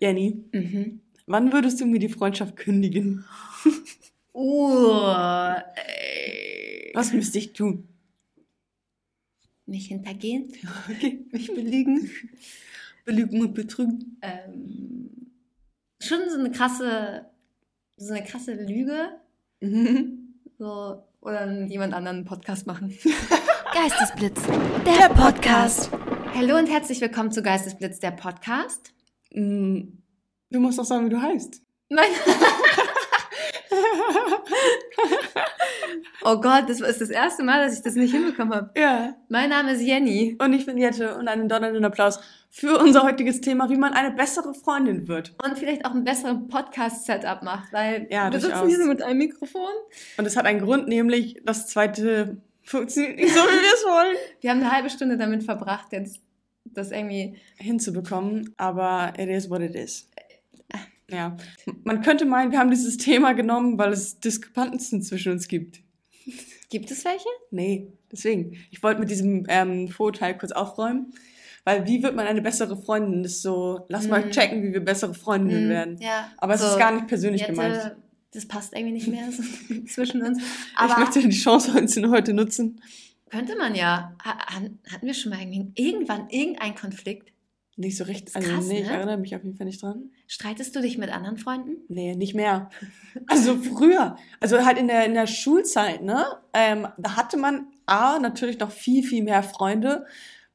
Jenny, Mhm. wann würdest du mir die Freundschaft kündigen? Uh, ey. Was müsste ich tun? Mich hintergehen, Okay. mich belügen. Belügen und betrügen. Ähm, schon so eine krasse, so eine krasse Lüge. Mhm. So, oder mit jemand anderen einen Podcast machen. Geistesblitz, der, Podcast. Hallo und herzlich willkommen zu Geistesblitz, der Podcast. Mm, Du musst doch sagen, wie du heißt. Nein. oh Gott, das ist das erste Mal, dass ich das nicht hinbekommen habe. Ja. Mein Name ist Jenny. Und ich bin Jette und einen donnernden Applaus für unser heutiges Thema, wie man eine bessere Freundin wird. Und vielleicht auch einen besseren Podcast-Setup macht, weil Ja, wir sitzen hier so mit einem Mikrofon. Und es hat einen Grund, nämlich das zweite funktioniert nicht so, wie wir es wollen. Wir haben eine halbe Stunde damit verbracht, jetzt das irgendwie. hinzubekommen, aber it is what it is. Ja, man könnte meinen, wir haben dieses Thema genommen, weil es Diskrepanzen zwischen uns gibt. Gibt es welche? Nee, deswegen. Ich wollte mit diesem ähm, Vorurteil kurz aufräumen, weil wie wird man eine bessere Freundin? Das ist so, lass mal Mhm. checken, wie wir bessere Freundinnen Mm, werden. Ja. Aber es so, ist gar nicht persönlich Jette, gemeint. Das passt irgendwie nicht mehr so zwischen uns. ich Aber möchte die Chance heute nutzen. Könnte man ja. Hatten wir schon mal irgendwann irgendeinen Konflikt? Nicht so recht, also krass, nee, ich ne? erinnere mich auf jeden Fall nicht dran. Streitest du dich mit anderen Freunden? Nee, nicht mehr. Also früher. Also halt in der, in der Schulzeit, ne? Ähm, da hatte man A, natürlich noch viel, viel mehr Freunde.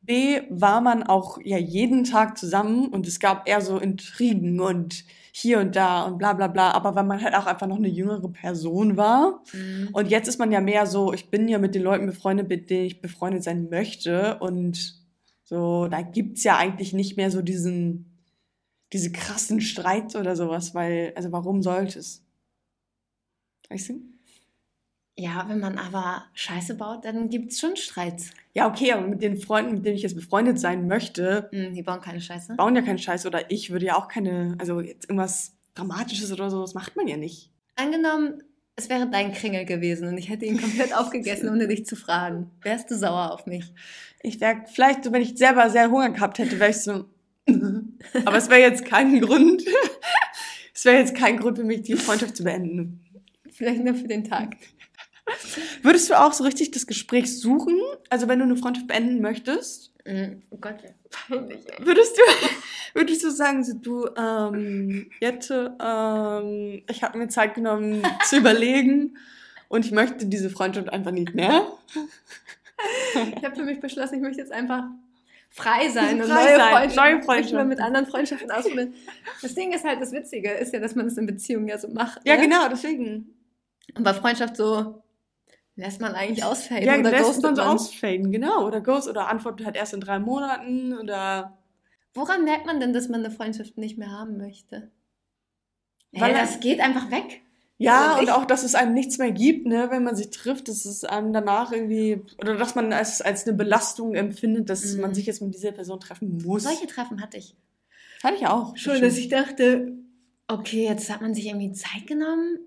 B, war man auch ja jeden Tag zusammen und es gab eher so Intrigen und hier und da und bla bla bla. Aber weil man halt auch einfach noch eine jüngere Person war. Und jetzt ist man ja mehr so, ich bin ja mit den Leuten befreundet, mit denen ich befreundet sein möchte. Und so, da gibt's ja eigentlich nicht mehr so diesen, diese krassen Streits oder sowas, weil, also warum sollte es? Weißt du? Ja, wenn man aber Scheiße baut, dann gibt es schon Streits. Ja, okay, aber mit den Freunden, mit denen ich jetzt befreundet sein möchte, Hm, die bauen keine Scheiße. bauen ja keinen Scheiß oder ich würde ja auch keine, also jetzt irgendwas Dramatisches oder so, das macht man ja nicht. Angenommen, es wäre dein Kringel gewesen und ich hätte ihn komplett aufgegessen, ohne dich zu fragen. Wärst du sauer auf mich? Ich wäre vielleicht, so, wenn ich selber sehr Hunger gehabt hätte, wäre ich so. Aber es wäre jetzt kein Grund. Es wäre jetzt kein Grund für mich, die Freundschaft zu beenden. Vielleicht nur für den Tag. Würdest du auch so richtig das Gespräch suchen? Also wenn du eine Freundschaft beenden möchtest, Hm, Oh Gott, ja. Peinlich, ey. würdest du, würdest du sagen, so, du, ähm, Jette, ähm, ich habe mir Zeit genommen zu überlegen und ich möchte diese Freundschaft einfach nicht mehr? Ich habe für mich beschlossen, ich möchte jetzt einfach frei sein und Frei neue, sein, Freundschaften, neue Ich Freundschaften. mit anderen Freundschaften ausprobieren. Das Ding ist halt, das Witzige ist ja, dass man das in Beziehungen ja so macht. Ja, ne? genau, deswegen. Und bei Freundschaft so lässt man eigentlich ausfaden Ja, oder lässt ghostet man so ausfaden, genau. Oder Ghost oder antwortet halt erst in drei Monaten oder. Woran merkt man denn, dass man eine Freundschaft nicht mehr haben möchte? Weil er- das geht einfach weg. Ja, Also und auch, dass es einem nichts mehr gibt, ne, wenn man sich trifft, dass es einem danach irgendwie, oder dass man es als eine Belastung empfindet, dass Mhm. man sich jetzt mit dieser Person treffen muss. Solche Treffen hatte ich. Hatte ich auch. Schon, dass ich dachte, okay, jetzt hat man sich irgendwie Zeit genommen.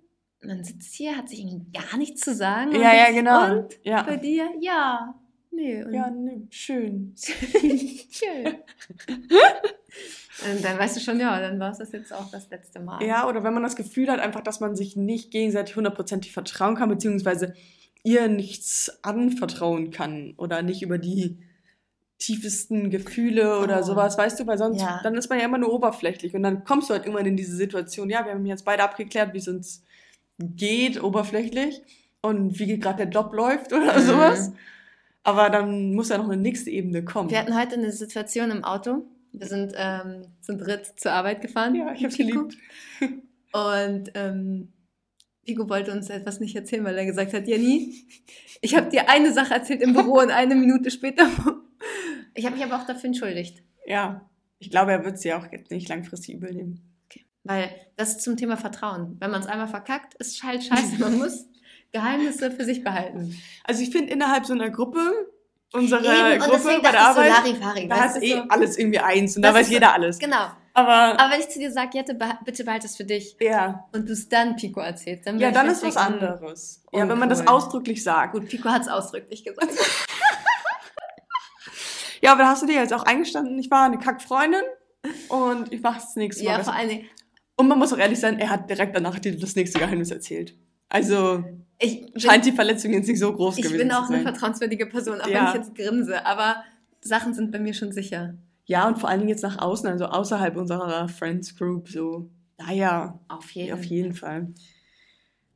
Man sitzt hier, hat sich irgendwie gar nichts zu sagen. Ja, ja, genau. Und bei Ja. dir, ja. Nee, Ja, ne, schön. schön. und dann weißt du schon, ja, dann war es das jetzt auch das letzte Mal. Ja, oder wenn man das Gefühl hat, einfach, dass man sich nicht gegenseitig hundertprozentig vertrauen kann, beziehungsweise ihr nichts anvertrauen kann oder nicht über die tiefesten Gefühle oder Oh. sowas, weißt du, weil sonst, Ja. dann ist man ja immer nur oberflächlich und dann kommst du halt irgendwann in diese Situation, ja, wir haben jetzt beide abgeklärt, wie es uns geht, oberflächlich und wie gerade der Job läuft oder Mhm. sowas, aber dann muss ja noch eine nächste Ebene kommen. Wir hatten heute eine Situation im Auto. Wir sind ähm, zu dritt zur Arbeit gefahren. ja, ich hab's geliebt. Und ähm, Pico wollte uns etwas nicht erzählen, weil er gesagt hat, Jenny, ich habe dir eine Sache erzählt im Büro und eine Minute später. Ich habe mich aber auch dafür entschuldigt. Ja, ich glaube, er wird sie auch jetzt nicht langfristig übel nehmen. Weil das ist zum Thema Vertrauen. Wenn man es einmal verkackt, ist halt scheiße. Man muss Geheimnisse für sich behalten. Also ich finde innerhalb so einer Gruppe, unserer Eben, Gruppe bei der Arbeit, so da du, eh so, alles irgendwie eins und da weiß ist so- jeder alles. Genau. Aber Aber wenn ich zu dir sage, Jette, bitte behalt es für dich ja, und du es dann Pico erzählst, dann ja, dann ist was anderes. Ja, wenn man das uncool. ausdrücklich sagt. Gut, Pico hat es ausdrücklich gesagt. Ja, aber da hast du dir jetzt auch eingestanden, ich war eine Kackfreundin und ich mache es das nächste Mal. Ja, vor allen Dingen, Und man muss auch ehrlich sein, er hat direkt danach das nächste Geheimnis erzählt. Also ich bin, scheint die Verletzung jetzt nicht so groß ich gewesen bin auch zu eine sein. vertrauenswürdige Person, auch Ja. wenn ich jetzt grinse. Aber Sachen sind bei mir schon sicher. Ja, und vor allen Dingen jetzt nach außen, also außerhalb unserer Friends Group, so. Naja, Auf jeden, auf jeden Fall.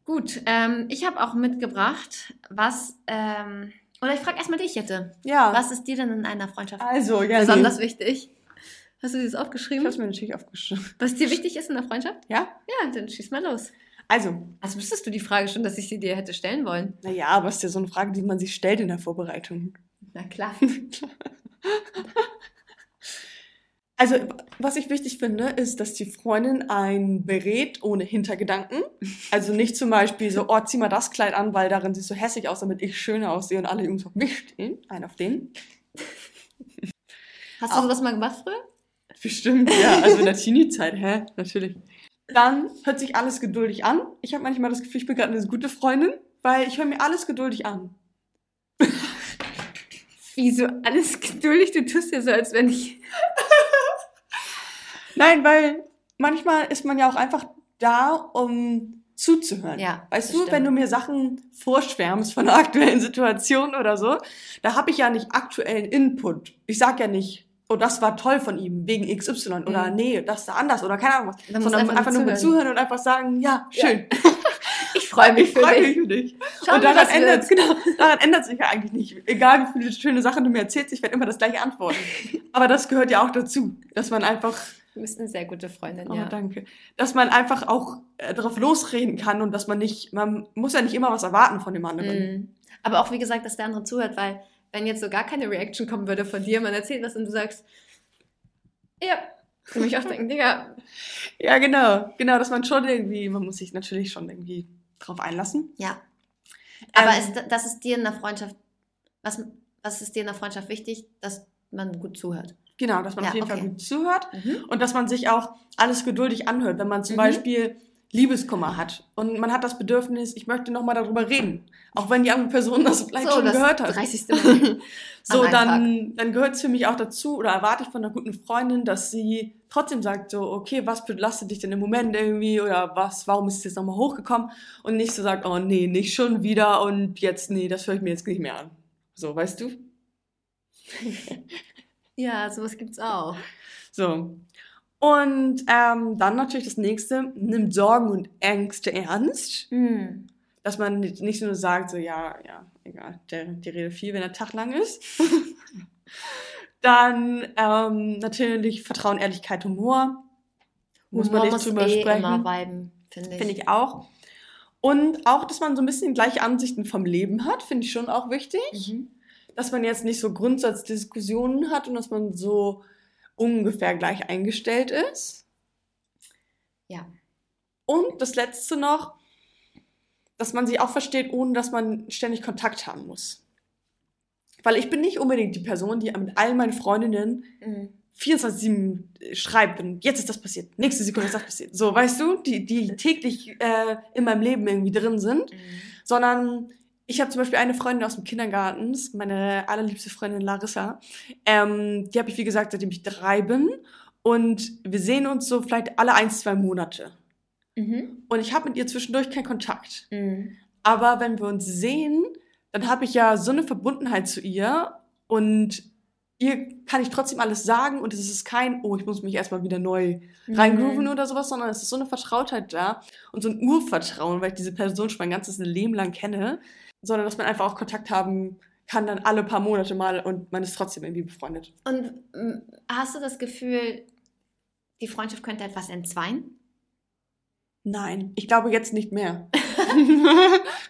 Gut, ähm, ich habe auch mitgebracht, was, ähm, oder ich frage erstmal dich, Jette. Ja. Was ist dir denn in einer Freundschaft Also, ja. besonders nee. wichtig? Hast du dir das Ich aufgeschrieben? hab's mir natürlich aufgeschrieben. Was dir wichtig ist in der Freundschaft? Ja? Ja, dann schieß mal los. Also, Also wüsstest du die Frage schon, dass ich sie dir hätte stellen wollen? naja, aber es ist ja so eine Frage, die man sich stellt in der Vorbereitung. Na klar. Also, was ich wichtig finde, ist, dass die Freundin einen berät ohne Hintergedanken. Also nicht zum Beispiel so, oh, zieh mal das Kleid an, weil darin siehst du hässlich aus, damit ich schöner aussehe und alle Jungs auf mich stehen. Ein auf den. Hast du sowas mal gemacht früher? Bestimmt, ja. Also in der Teenie-Zeit, hä? Natürlich. Dann hört sich alles geduldig an. Ich habe manchmal das Gefühl, ich bin gerade eine gute Freundin, weil ich höre mir alles geduldig an. Wieso alles geduldig? Du tust ja so, als wenn ich. Nein, weil manchmal ist man ja auch einfach da, um zuzuhören. Ja, Weißt du, stimmt. wenn du mir Sachen vorschwärmst von einer aktuellen Situation oder so, da habe ich ja nicht aktuellen Input. Ich sag ja nicht, oh, das war toll von ihm, wegen XY oder Mhm. nee, das ist anders oder keine Ahnung was. Sondern einfach einfach, nur zuhören. zuhören und einfach sagen, ja, Ja. schön. Ich freue mich Ich für freue dich. mich für dich. Schauen und daran ändert, genau, daran ändert sich ja eigentlich nicht. Egal wie viele schöne Sachen du mir erzählst, ich werde immer das gleiche antworten. Aber das gehört ja auch dazu, dass man einfach Du bist eine sehr gute Freundin, Oh, ja. danke. Dass man einfach auch äh, darauf losreden kann und dass man nicht, man muss ja nicht immer was erwarten von dem anderen. Mhm. Aber auch wie gesagt, dass der andere zuhört, weil wenn jetzt so gar keine Reaction kommen würde von dir, man erzählt was und du sagst, ja, würde mich auch denken, Digga, Ja, genau. Genau, dass man schon irgendwie, man muss sich natürlich schon irgendwie drauf einlassen. ja. Aber Ähm, ist, das ist dir in der Freundschaft, was, was ist dir in der Freundschaft wichtig, dass man gut zuhört? Genau, dass man Ja, auf jeden okay. Fall gut zuhört Mhm. und dass man sich auch alles geduldig anhört. Wenn man zum Mhm. Beispiel Liebeskummer hat und man hat das Bedürfnis, ich möchte nochmal darüber reden. Auch wenn die andere Person das vielleicht So, schon das gehört hat. 30. Mal. So, dann, dann gehört es für mich auch dazu oder erwarte ich von einer guten Freundin, dass sie trotzdem sagt, so, okay, was belastet dich denn im Moment irgendwie oder was, warum ist es jetzt nochmal hochgekommen und nicht so sagt, oh nee, nicht schon wieder und jetzt, nee, das höre ich mir jetzt nicht mehr an. So, weißt du? Ja, sowas gibt's auch. So. Und ähm, dann natürlich das nächste, nimmt Sorgen und Ängste ernst. Mhm. Dass man nicht nur sagt, so, ja, ja, egal, der, die Rede viel, wenn der Tag lang ist. dann ähm, natürlich Vertrauen, Ehrlichkeit, Humor. Muss man Humor nicht drüber eh sprechen. immer finde ich. Finde ich auch. Und auch, dass man so ein bisschen gleiche Ansichten vom Leben hat, finde ich schon auch wichtig. Mhm. Dass man jetzt nicht so Grundsatzdiskussionen hat und dass man so ungefähr gleich eingestellt ist. Ja. Und das letzte noch, dass man sie auch versteht, ohne dass man ständig Kontakt haben muss. Weil ich bin nicht unbedingt die Person, die mit all meinen Freundinnen Mhm. 24-7 schreibt und jetzt ist das passiert, nächste Sekunde ist das passiert. So, weißt du, die, die täglich äh, in meinem Leben irgendwie drin sind, Mhm. sondern ich habe zum Beispiel eine Freundin aus dem Kindergarten, meine allerliebste Freundin Larissa, ähm, die habe ich, wie gesagt, seitdem ich drei bin und wir sehen uns so vielleicht alle ein, zwei Monate. Mhm. Und ich habe mit ihr zwischendurch keinen Kontakt. Mhm. Aber wenn wir uns sehen, dann habe ich ja so eine Verbundenheit zu ihr und ihr kann ich trotzdem alles sagen und es ist kein, oh, ich muss mich erstmal wieder neu reingrooven Mhm. oder sowas, sondern es ist so eine Vertrautheit da und so ein Urvertrauen, weil ich diese Person schon mein ganzes Leben lang kenne, sondern dass man einfach auch Kontakt haben kann dann alle paar Monate mal und man ist trotzdem irgendwie befreundet. Und mm, hast du das Gefühl, die Freundschaft könnte etwas entzweien? Nein, ich glaube jetzt nicht mehr.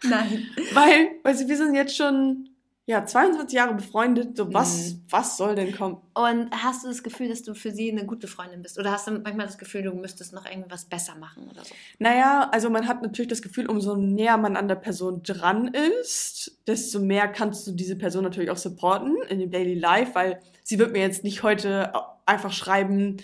Nein. weil, weil sie- wir sind jetzt schon ja 22 Jahre befreundet, so was Mhm. was soll denn kommen? Und hast du das Gefühl, dass du für sie eine gute Freundin bist? Oder hast du manchmal das Gefühl, du müsstest noch irgendwas besser machen oder so? Naja, also man hat natürlich das Gefühl, umso näher man an der Person dran ist, desto mehr kannst du diese Person natürlich auch supporten in dem Daily Life, weil sie wird mir jetzt nicht heute einfach schreiben,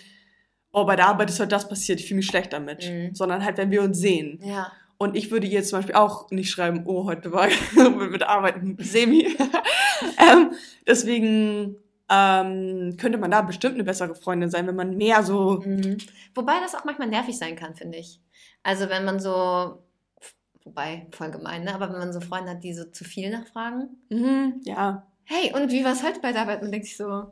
oh, bei der Arbeit ist heute das passiert, ich fühle mich schlecht damit, Mhm. sondern halt, wenn wir uns sehen. Ja. Und ich würde ihr zum Beispiel auch nicht schreiben, oh, heute war mit Arbeiten semi. ähm, deswegen ähm, könnte man da bestimmt eine bessere Freundin sein, wenn man mehr so. Mhm. Wobei das auch manchmal nervig sein kann, finde ich. Also wenn man so, wobei, voll gemein, ne? aber wenn man so Freunde hat, die so zu viel nachfragen. Mhm, ja. Hey, und wie war es heute bei der Arbeit? Man denkt sich so,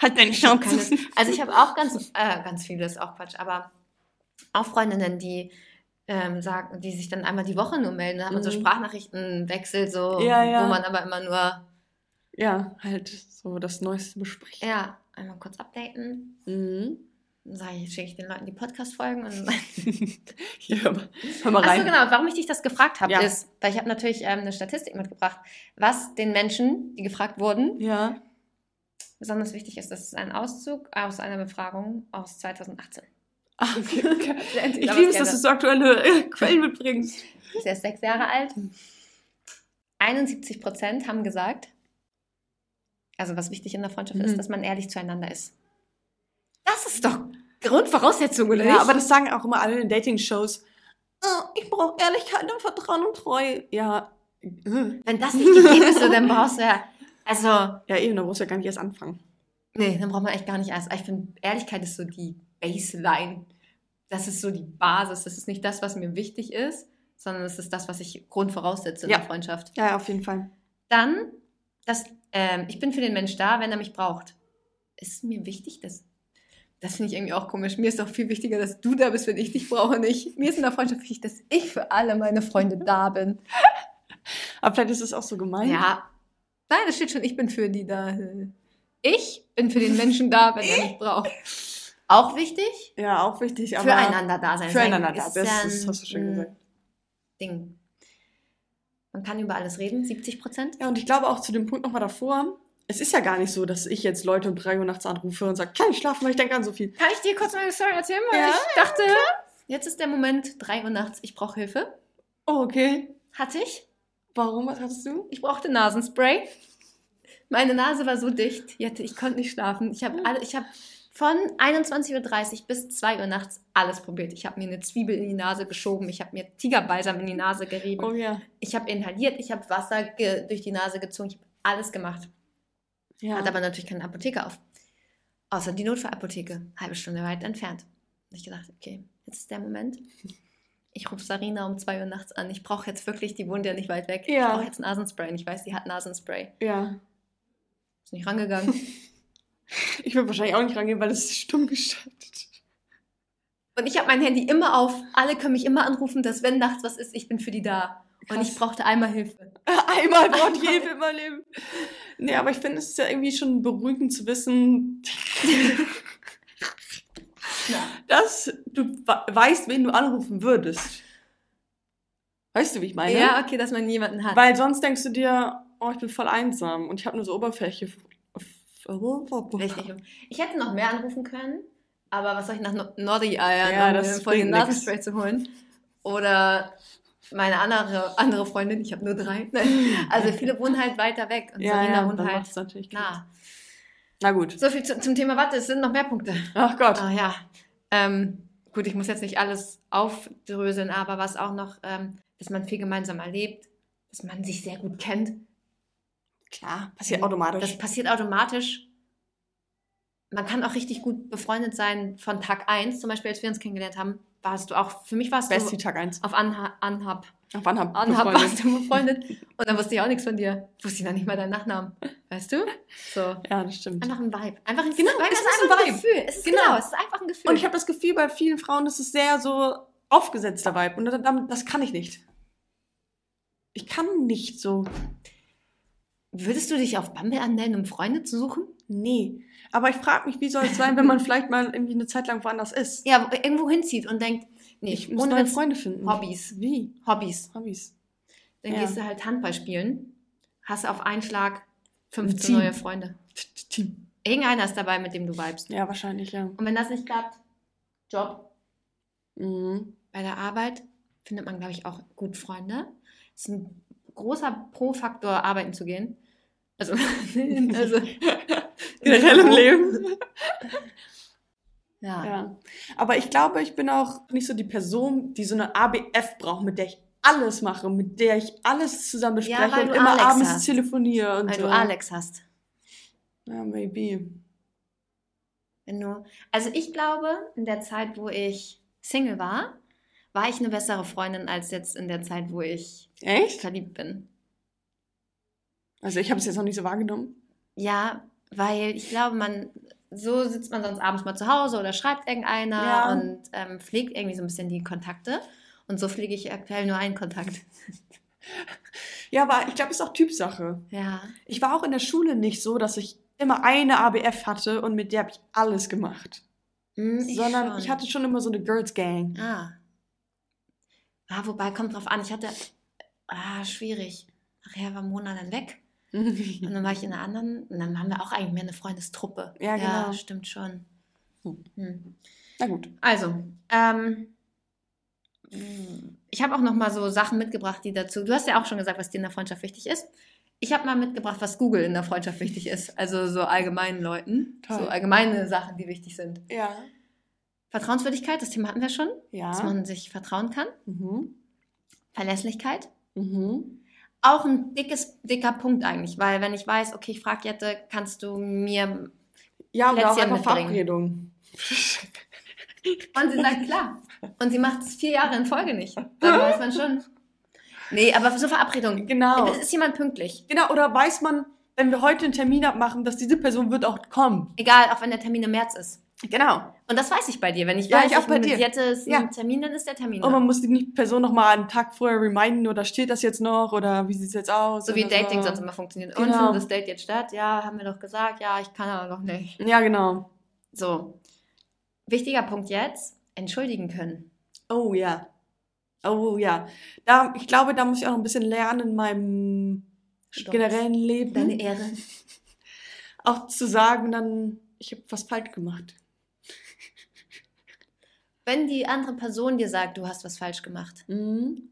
Halt deine ich Chance. keine, also ich habe auch ganz, äh, ganz viele, ist auch Quatsch, aber auch Freundinnen, die ähm, sagen, die sich dann einmal die Woche nur melden, da haben wir so Mhm. Sprachnachrichtenwechsel, so, Ja, ja. wo man aber immer nur, Ja, halt so das Neueste besprechen. ja, einmal kurz updaten. Mhm. Dann sage ich, schicke ich den Leuten die Podcast-Folgen und Hier, hör mal, hör mal Achso, rein. genau. Warum ich dich das gefragt habe, Ja. ist, weil ich habe natürlich ähm, eine Statistik mitgebracht, was den Menschen, die gefragt wurden, Ja. besonders wichtig ist. Das ist ein Auszug aus einer Befragung aus 2018. Ah, Ich liebe es, dass du so aktuelle Quellen mitbringst. Der ist sechs Jahre alt. 71 Prozent haben gesagt, also was wichtig in der Freundschaft Mhm. ist, dass man ehrlich zueinander ist. Das ist doch Grundvoraussetzung, oder Ja, nicht? aber das sagen auch immer alle in Dating-Shows. Oh, ich brauche Ehrlichkeit und Vertrauen und Treue. Ja. äh. Wenn das nicht gegeben ist, dann brauchst du ja, also Ja, eben, da brauchst du ja gar nicht erst anfangen. Nee, dann braucht man echt gar nicht erst. Ich finde, Ehrlichkeit ist so die Baseline. Das ist so die Basis. Das ist nicht das, was mir wichtig ist, sondern das ist das, was ich grundvoraussetze in Ja. der Freundschaft. Ja, auf jeden Fall. Dann, dass, ähm, ich bin für den Mensch da, wenn er mich braucht. Ist mir wichtig, dass. Das finde ich irgendwie auch komisch. Mir ist doch viel wichtiger, dass du da bist, wenn ich dich brauche, nicht. Mir ist in der Freundschaft wichtig, dass ich für alle meine Freunde da bin. Aber vielleicht ist es auch so gemein. Ja. Nein, das steht schon, ich bin für die da. Ich bin für den Menschen da, wenn er mich braucht. Auch wichtig? Ja, auch wichtig. Aber füreinander da sein. Füreinander Sein da. ist Das, ja hast du schön ein gesagt. Ding. Man kann über alles reden, 70 Prozent. Ja, und ich glaube auch zu dem Punkt nochmal davor, es ist ja gar nicht so, dass ich jetzt Leute um 3 Uhr nachts anrufe und sage, kann ich schlafen, weil ich denke an so viel. Kann ich dir kurz meine Story erzählen? Weil Ja, ich dachte, jetzt ist der Moment, 3 Uhr nachts, ich brauche Hilfe. Oh, okay. Hatte ich. Warum? Was hattest du? Ich brauchte Nasenspray. Meine Nase war so dicht, ich konnte nicht schlafen. Ich habe alle, ich habe von 21.30 Uhr bis 2 Uhr nachts alles probiert. Ich habe mir eine Zwiebel in die Nase geschoben, ich habe mir Tigerbalsam in die Nase gerieben, Oh ja. ich habe inhaliert, ich habe Wasser durch die Nase gezogen, ich habe alles gemacht. Ja. Hat aber natürlich keine Apotheke auf. Außer die Notfallapotheke, halbe Stunde weit entfernt. Und ich gedacht, okay, jetzt ist der Moment. Ich rufe Sarina um 2 Uhr nachts an. Ich brauche jetzt wirklich, die wohnt ja nicht weit weg. Ich Ja. brauche jetzt Nasenspray. Und ich weiß, sie hat Nasenspray. ja. Ist nicht rangegangen. Ich würde wahrscheinlich auch nicht rangehen, weil es ist stumm geschaltet. Und ich habe mein Handy immer auf. Alle können mich immer anrufen, dass wenn nachts was ist, ich bin für die da. Und Krass. ich brauchte einmal Hilfe. Einmal braucht ich Hilfe in meinem Leben. Nee, aber ich finde, es ist ja irgendwie schon beruhigend zu wissen, dass du weißt, wen du anrufen würdest. Weißt du, wie ich meine? Ja, okay, dass man jemanden hat. Weil sonst denkst du dir, oh, ich bin voll einsam und ich habe nur so Oberfläche. Richtig. Ich hätte noch mehr anrufen können, aber was soll ich nach No- Noddy eiern, Ja, um das voll den. Nasenspray zu holen? Oder meine andere, andere Freundin, ich habe nur drei. Also viele wohnen halt weiter weg und Ja, Sarina ja, wohnt halt natürlich nah. Na gut. So viel zu, zum Thema Watte, es sind noch mehr Punkte. Ach Gott. Ah ja. Ähm, gut, ich muss jetzt nicht alles aufdröseln, aber was auch noch, ähm, dass man viel gemeinsam erlebt, dass man sich sehr gut kennt. Klar, passiert automatisch. Das passiert automatisch. Man kann auch richtig gut befreundet sein von Tag 1. Zum Beispiel, als wir uns kennengelernt haben, warst du auch, für mich warst Best du Tag 1. auf Anha Anhab. Auf Anhab. Anhab befreundet. warst du befreundet. Und dann wusste ich auch nichts von dir. Wusste ich noch nicht mal deinen Nachnamen. Weißt du? So. Ja, das stimmt. Einfach ein Vibe. Einfach ein, Genau, es ist einfach ein Vibe. Gefühl. Es ist, Genau. genau. es ist einfach ein Gefühl. Und ich habe das Gefühl, bei vielen Frauen ist es sehr so aufgesetzter Vibe. Und das, das kann ich nicht. Ich kann nicht so. Würdest du dich auf Bumble anmelden, um Freunde zu suchen? Nee. Aber ich frage mich, wie soll es sein, wenn man vielleicht mal irgendwie eine Zeit lang woanders ist? Ja, wo- irgendwo hinzieht und denkt, nee, Ich muss neue Freunde finden. Hobbys. Wie? Hobbys. Hobbys. Dann Ja. gehst du halt Handball spielen, hast auf einen Schlag 15 Team. neue Freunde. Team. Irgendeiner ist dabei, mit dem du vibest. Ja, wahrscheinlich, ja. Und wenn das nicht klappt, Job. Mhm. Bei der Arbeit findet man, glaube ich, auch gut Freunde. Das ist ein großer Pro-Faktor, arbeiten zu gehen. Also, also Generell im Leben. Ja. Ja. Aber ich glaube, ich bin auch nicht so die Person, die so eine ABF braucht, mit der ich alles mache, mit der ich alles zusammen bespreche weil und du immer Alex abends hast. telefoniere und Weil so. du Alex hast. Ja, maybe. Wenn du, also ich glaube, in der Zeit, wo ich Single war, war ich eine bessere Freundin als jetzt in der Zeit, wo ich Echt? verliebt bin. Also ich habe es jetzt noch nicht so wahrgenommen. Ja, weil ich glaube, man so sitzt man sonst abends mal zu Hause oder schreibt irgendeiner Ja. und ähm, pflegt irgendwie so ein bisschen die Kontakte. Und so pflege ich aktuell nur einen Kontakt. Ja, aber ich glaube, es ist auch Typsache. Ja. Ich war auch in der Schule nicht so, dass ich immer eine ABF hatte und mit der habe ich alles gemacht. Hm, sondern schon. ich hatte schon immer so eine Girls Gang. Ah. Ah, wobei, kommt drauf an. Ich hatte. Ah, schwierig. Nachher war Mona dann weg. Und dann war ich in einer anderen. Und dann haben wir auch eigentlich mehr eine Freundestruppe. Ja, genau. stimmt schon. Hm. Hm. Na gut. Also, ähm, ich habe auch noch mal so Sachen mitgebracht, die dazu. Du hast ja auch schon gesagt, was dir in der Freundschaft wichtig ist. Ich habe mal mitgebracht, was Google in der Freundschaft wichtig ist. Also so allgemeinen Leuten. Toll. So allgemeine Sachen, die wichtig sind. Ja. Vertrauenswürdigkeit, das Thema hatten wir schon. Dass Ja. man sich vertrauen kann. Mhm. Verlässlichkeit. Mhm. Auch ein dickes, dicker Punkt eigentlich, weil wenn ich weiß, okay, ich frage Jette, kannst du mir. Ja, oder auch Plätzchen einfach mitbringen. Verabredung. Und sie sagt klar. Und sie macht es vier Jahre in Folge nicht. Dann weiß man schon. Nee, aber so Verabredung. Genau. Ist jemand pünktlich? Genau, oder weiß man, wenn wir heute einen Termin abmachen, dass diese Person wird auch kommen. Egal, auch wenn der Termin im März ist. Genau. Und das weiß ich bei dir. Wenn ich Ja, weiß, ich auch bei mit dir. Jette ist ein Ja. Termin, dann ist der Termin. Und da. man muss die Person noch mal einen Tag vorher reminden, oder steht das jetzt noch, oder wie sieht es jetzt aus? So wie Dating sonst immer funktioniert. Und Genau. findet das Date jetzt statt? Ja, haben wir doch gesagt. Ja, ich kann aber noch nicht. Ja, genau. So. Wichtiger Punkt jetzt. Entschuldigen können. Oh ja. Oh ja. Da, ich glaube, da muss ich auch noch ein bisschen lernen in meinem Stolz. generellen Leben. Deine Ehre. Auch zu sagen dann, ich habe was falsch gemacht. Wenn die andere Person dir sagt, du hast was falsch gemacht. Mhm.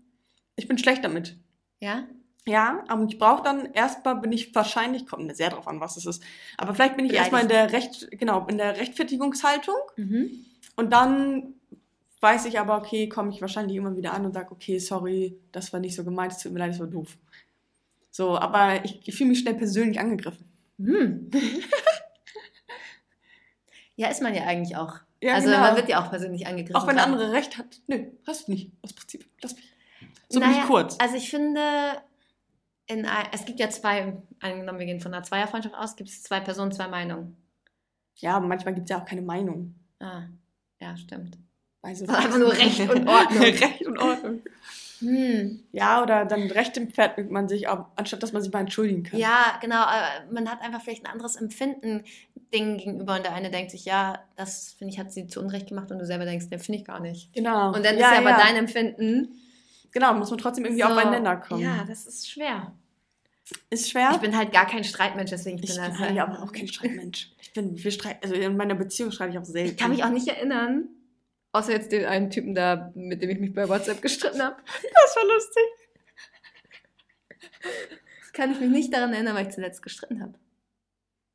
Ich bin schlecht damit. Ja? Ja, aber ich brauche dann erstmal bin ich wahrscheinlich, kommt sehr drauf an, was es ist. Aber vielleicht bin ich erstmal in der Recht, genau, in der Rechtfertigungshaltung Mhm. und dann weiß ich aber, okay, komme ich wahrscheinlich immer wieder an und sage, okay, sorry, das war nicht so gemeint, es tut mir leid, das war doof. So, aber ich, ich fühle mich schnell persönlich angegriffen. Hm. ja, ist man ja eigentlich auch. Ja, also genau. man wird ja auch persönlich angegriffen. Auch wenn der andere recht hat. Nö, hast du nicht. Aus Prinzip. Lass mich. So bin Naja, ich kurz. Also ich finde, in, es gibt ja zwei, angenommen, wir gehen von einer Zweierfreundschaft aus, gibt es zwei Personen, zwei Meinungen. Ja, aber manchmal gibt es ja auch keine Meinung. Ah, ja, stimmt. Also, Einfach nur Recht und Ordnung. Recht und Ordnung. Hm. Ja, oder dann Recht übt man sich, auch, anstatt dass man sich mal entschuldigen kann. Ja, genau. Man hat einfach vielleicht ein anderes Empfinden Dingen gegenüber und der eine denkt sich, ja, das finde ich, hat sie zu Unrecht gemacht und du selber denkst, ne, finde ich gar nicht. Genau. Und dann ja, ist ja aber ja. dein Empfinden. Genau, muss man trotzdem irgendwie so, aufeinander kommen. Ja, das ist schwer. Ist schwer. Ich bin halt gar kein Streitmensch, deswegen ich ich bin bin das halt aber auch kein Streitmensch. Ich bin, wir streiten, also in meiner Beziehung streite ich auch selten. Ich kann mich auch nicht erinnern, außer jetzt den einen Typen da, mit dem ich mich bei WhatsApp gestritten habe. Das war lustig. Kann ich mich nicht daran erinnern, weil ich zuletzt gestritten habe.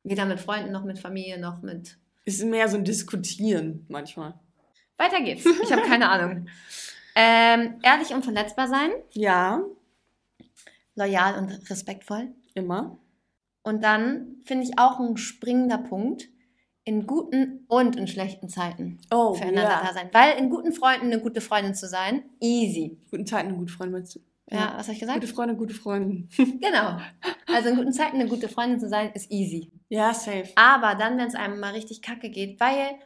Weder mit Freunden noch mit Familie noch mit. Ist mehr so ein Diskutieren manchmal. Weiter geht's. Ich habe keine Ahnung. Ähm, ehrlich und verletzbar sein, Ja, loyal und respektvoll. immer. Und dann finde ich auch ein springender Punkt, in guten und in schlechten Zeiten Oh, füreinander da ja. sein. Weil in guten Freunden eine gute Freundin zu sein, easy. Guten Zeiten eine gute Freundin meinst du? Ja, was habe ich gesagt? Gute Freunde, gute Freundin. Genau. Also in guten Zeiten eine gute Freundin zu sein, ist easy. Ja, safe. Aber dann, wenn es einem mal richtig kacke geht, weil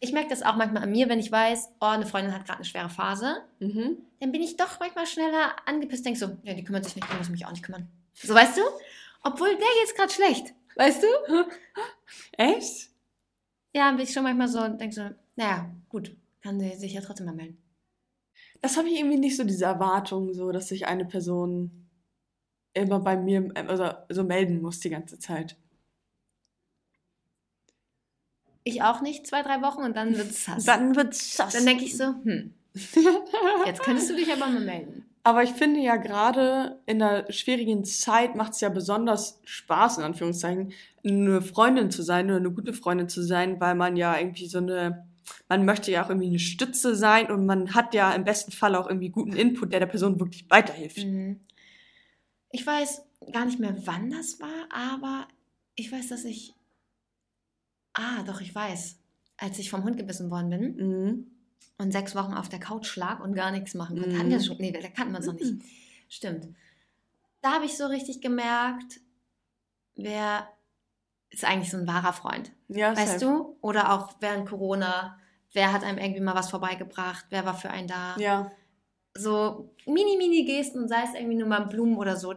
ich merke das auch manchmal an mir, wenn ich weiß, oh, eine Freundin hat gerade eine schwere Phase, Mhm. dann bin ich doch manchmal schneller angepisst, denke so, ja, die kümmert sich nicht, die muss mich auch nicht kümmern. So, weißt du? Obwohl der geht's gerade schlecht. Weißt du? Echt? Ja, bin ich schon manchmal so und denke so, naja, gut, kann sie sich ja trotzdem mal melden. Das habe ich irgendwie nicht so diese Erwartung, so dass sich eine Person immer bei mir also, so melden muss die ganze Zeit. Ich auch nicht, zwei, drei Wochen und dann wird's sass. Dann wird's sass. Dann denke ich so, hm, jetzt könntest du dich aber mal melden. Aber ich finde ja gerade in der schwierigen Zeit macht es ja besonders Spaß, in Anführungszeichen, eine Freundin zu sein oder eine gute Freundin zu sein, weil man ja irgendwie so eine, man möchte ja auch irgendwie eine Stütze sein und man hat ja im besten Fall auch irgendwie guten Input, der der Person wirklich weiterhilft. Mhm. Ich weiß gar nicht mehr, wann das war, aber ich weiß, dass ich Ah, doch, ich weiß. Als ich vom Hund gebissen worden bin Mhm. Und sechs Wochen auf der Couch lag und gar nichts machen konnte. Mhm. Hatten wir das schon? Nee, da kannten wir es noch nicht. Mhm. Stimmt. Da habe ich so richtig gemerkt, wer ist eigentlich so ein wahrer Freund. Ja, Weißt safe. du? Oder auch während Corona, wer hat einem irgendwie mal was vorbeigebracht, wer war für einen da. Ja. So mini, mini Gesten, sei es irgendwie nur mal Blumen oder so.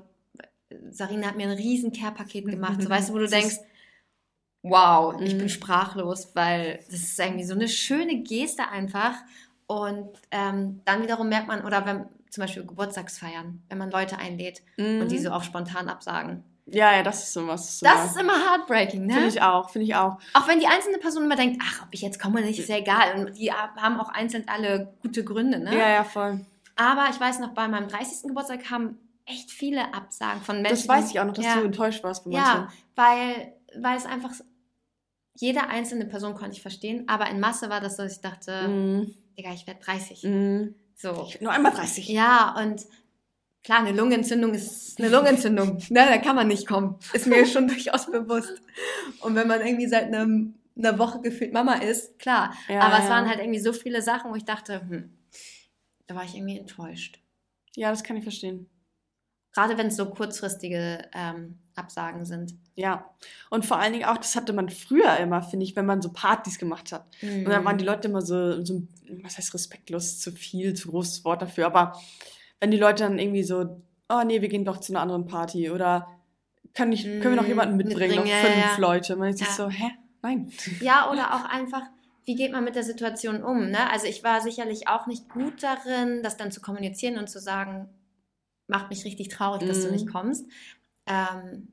Sarina hat mir ein riesen Care-Paket gemacht, so weißt du, wo du denkst, wow, ich Mhm. bin sprachlos, weil das ist irgendwie so eine schöne Geste einfach. Und ähm, dann wiederum merkt man, oder wenn zum Beispiel Geburtstagsfeiern, wenn man Leute einlädt Mhm. und die so auch spontan absagen. Ja, ja, das ist sowas. Das ist immer heartbreaking, ne? Finde ich auch, finde ich auch. Auch wenn die einzelne Person immer denkt, ach, ob ich jetzt komme oder nicht, ist ja egal. Und die haben auch einzeln alle gute Gründe, ne? Ja, ja, voll. Aber ich weiß noch, bei meinem 30. Geburtstag haben echt viele Absagen von Menschen. Das weiß ich auch noch, dass ja, du enttäuscht warst von Ja, weil, weil es einfach, jede einzelne Person konnte ich verstehen, aber in Masse war das so, dass ich dachte, Mhm. Digga, ich werde 30. Mhm. So. Ich bin nur einmal 30. Ja, und klar, eine Lungenentzündung ist eine Lungenentzündung. ne, da kann man nicht kommen. Ist mir schon durchaus bewusst. Und wenn man irgendwie seit einem, einer Woche gefühlt Mama ist, klar. Ja, Aber es ja. waren halt irgendwie so viele Sachen, wo ich dachte, hm, da war ich irgendwie enttäuscht. Ja, das kann ich verstehen. Gerade wenn es so kurzfristige ähm, Absagen sind. Ja. Und vor allen Dingen auch, das hatte man früher immer, finde ich, wenn man so Partys gemacht hat. Und dann waren die Leute immer so, so, was heißt respektlos, zu viel, zu großes Wort dafür. Aber wenn die Leute dann irgendwie so, oh nee, wir gehen doch zu einer anderen Party oder kann ich, können wir noch Mm, jemanden mitbringen, noch fünf ja, ja. Leute. Man sich Ja. so, hä? Nein. Ja, oder auch einfach, wie geht man mit der Situation um? Ne? Also ich war sicherlich auch nicht gut darin, das dann zu kommunizieren und zu sagen, macht mich richtig traurig, dass du Mhm. nicht kommst. Ähm,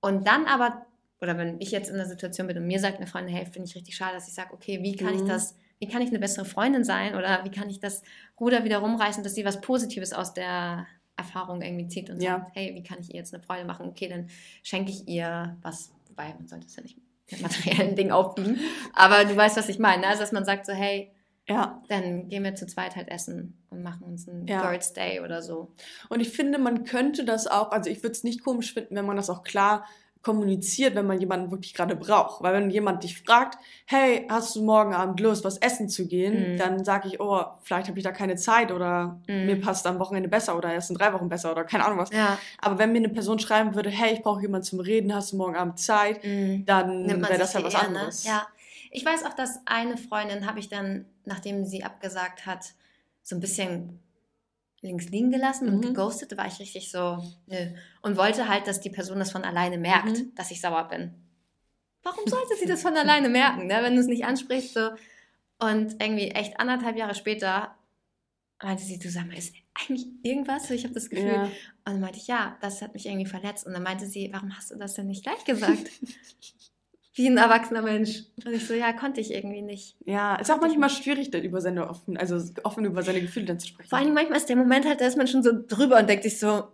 und dann aber, oder wenn ich jetzt in der Situation bin und mir sagt eine Freundin, hey, finde ich richtig schade, dass ich sage, okay, wie kann ich Mhm. das, wie kann ich eine bessere Freundin sein oder wie kann ich das Ruder wieder rumreißen, dass sie was Positives aus der Erfahrung irgendwie zieht und Ja. sagt, hey, wie kann ich ihr jetzt eine Freude machen? Okay, dann schenke ich ihr was, wobei man sollte es ja nicht mit materiellen Dingen aufbiegen, aber du weißt, was ich meine, ne? also dass man sagt so, hey, Ja. dann gehen wir zu zweit halt essen und machen uns einen Ja. Birds Day oder so. Und ich finde, man könnte das auch, also ich würde es nicht komisch finden, wenn man das auch klar kommuniziert, wenn man jemanden wirklich gerade braucht. Weil wenn jemand dich fragt, hey, hast du morgen Abend Lust, was essen zu gehen, Mhm. dann sage ich, oh, vielleicht habe ich da keine Zeit oder Mhm. mir passt am Wochenende besser oder erst in drei Wochen besser oder keine Ahnung was. Ja. Aber wenn mir eine Person schreiben würde, hey, ich brauche jemanden zum Reden, hast du morgen Abend Zeit, dann Nimmt man wäre das ja was ne? anderes. Ja. Ich weiß auch, dass eine Freundin habe ich dann, nachdem sie abgesagt hat, so ein bisschen links liegen gelassen und Mhm. geghostet. Da war ich richtig so, nö. Und wollte halt, dass die Person das von alleine merkt, Mhm. dass ich sauer bin. Warum sollte sie das von alleine merken, ne? wenn du es nicht ansprichst? So. Und irgendwie echt anderthalb Jahre später meinte sie, du sag mal, ist eigentlich irgendwas? So, Ich habe das Gefühl. Ja. Und dann meinte ich, ja, das hat mich irgendwie verletzt. Und dann meinte sie, warum hast du das denn nicht gleich gesagt? Wie ein erwachsener Mensch. Und ich so, ja, konnte ich irgendwie nicht. Ja, ist auch manchmal schwierig, dann über seine offen, also offen über seine Gefühle dann zu sprechen. Vor allem manchmal ist der Moment halt, da ist man schon so drüber und denkt sich so,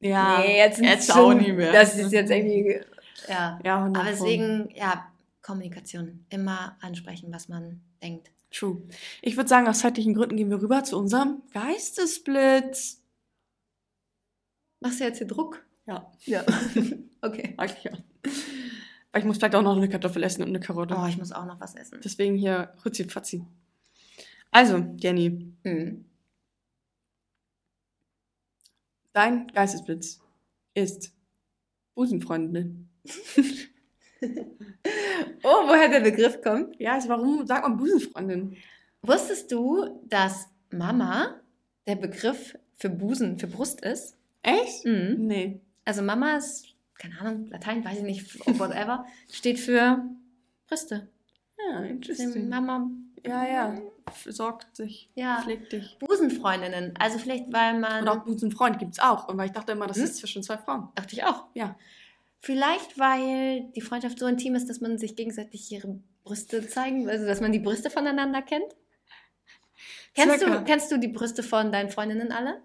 ja, nee, jetzt, nicht jetzt so, auch nie mehr. Das ist jetzt irgendwie, ja. ja, 100 Aber deswegen, ja, Kommunikation. Immer ansprechen, was man denkt. True. Ich würde sagen, aus zeitlichen Gründen gehen wir rüber zu unserem Geistesblitz. Machst du jetzt hier Druck? Ja, Ja. okay. eigentlich ja. Aber ich muss vielleicht auch noch eine Kartoffel essen und eine Karotte. Oh, ich muss auch noch was essen. Deswegen hier Hutzi Fatzi. Also, Jenny, Hm. dein Geistesblitz ist Busenfreundin. Oh, woher der Begriff kommt? Ja, also warum sagt man Busenfreundin? Wusstest du, dass Mama der Begriff für Busen, für Brust ist? Echt? Mhm. Nee. Also Mama ist, keine Ahnung, Latein, weiß ich nicht, whatever, steht für Brüste. Ja, interesting. Mama, Ja, ja. Sorgt sich, Ja. pflegt dich. Busenfreundinnen. Also vielleicht, weil man, Und auch Busenfreund gibt's auch. Und weil ich dachte immer, das Hm? ist zwischen zwei Frauen. dachte ich auch. Ja. Vielleicht, weil die Freundschaft so intim ist, dass man sich gegenseitig ihre Brüste zeigen, also dass man die Brüste voneinander kennt. Kennst Circa. du, kennst du die Brüste von deinen Freundinnen alle?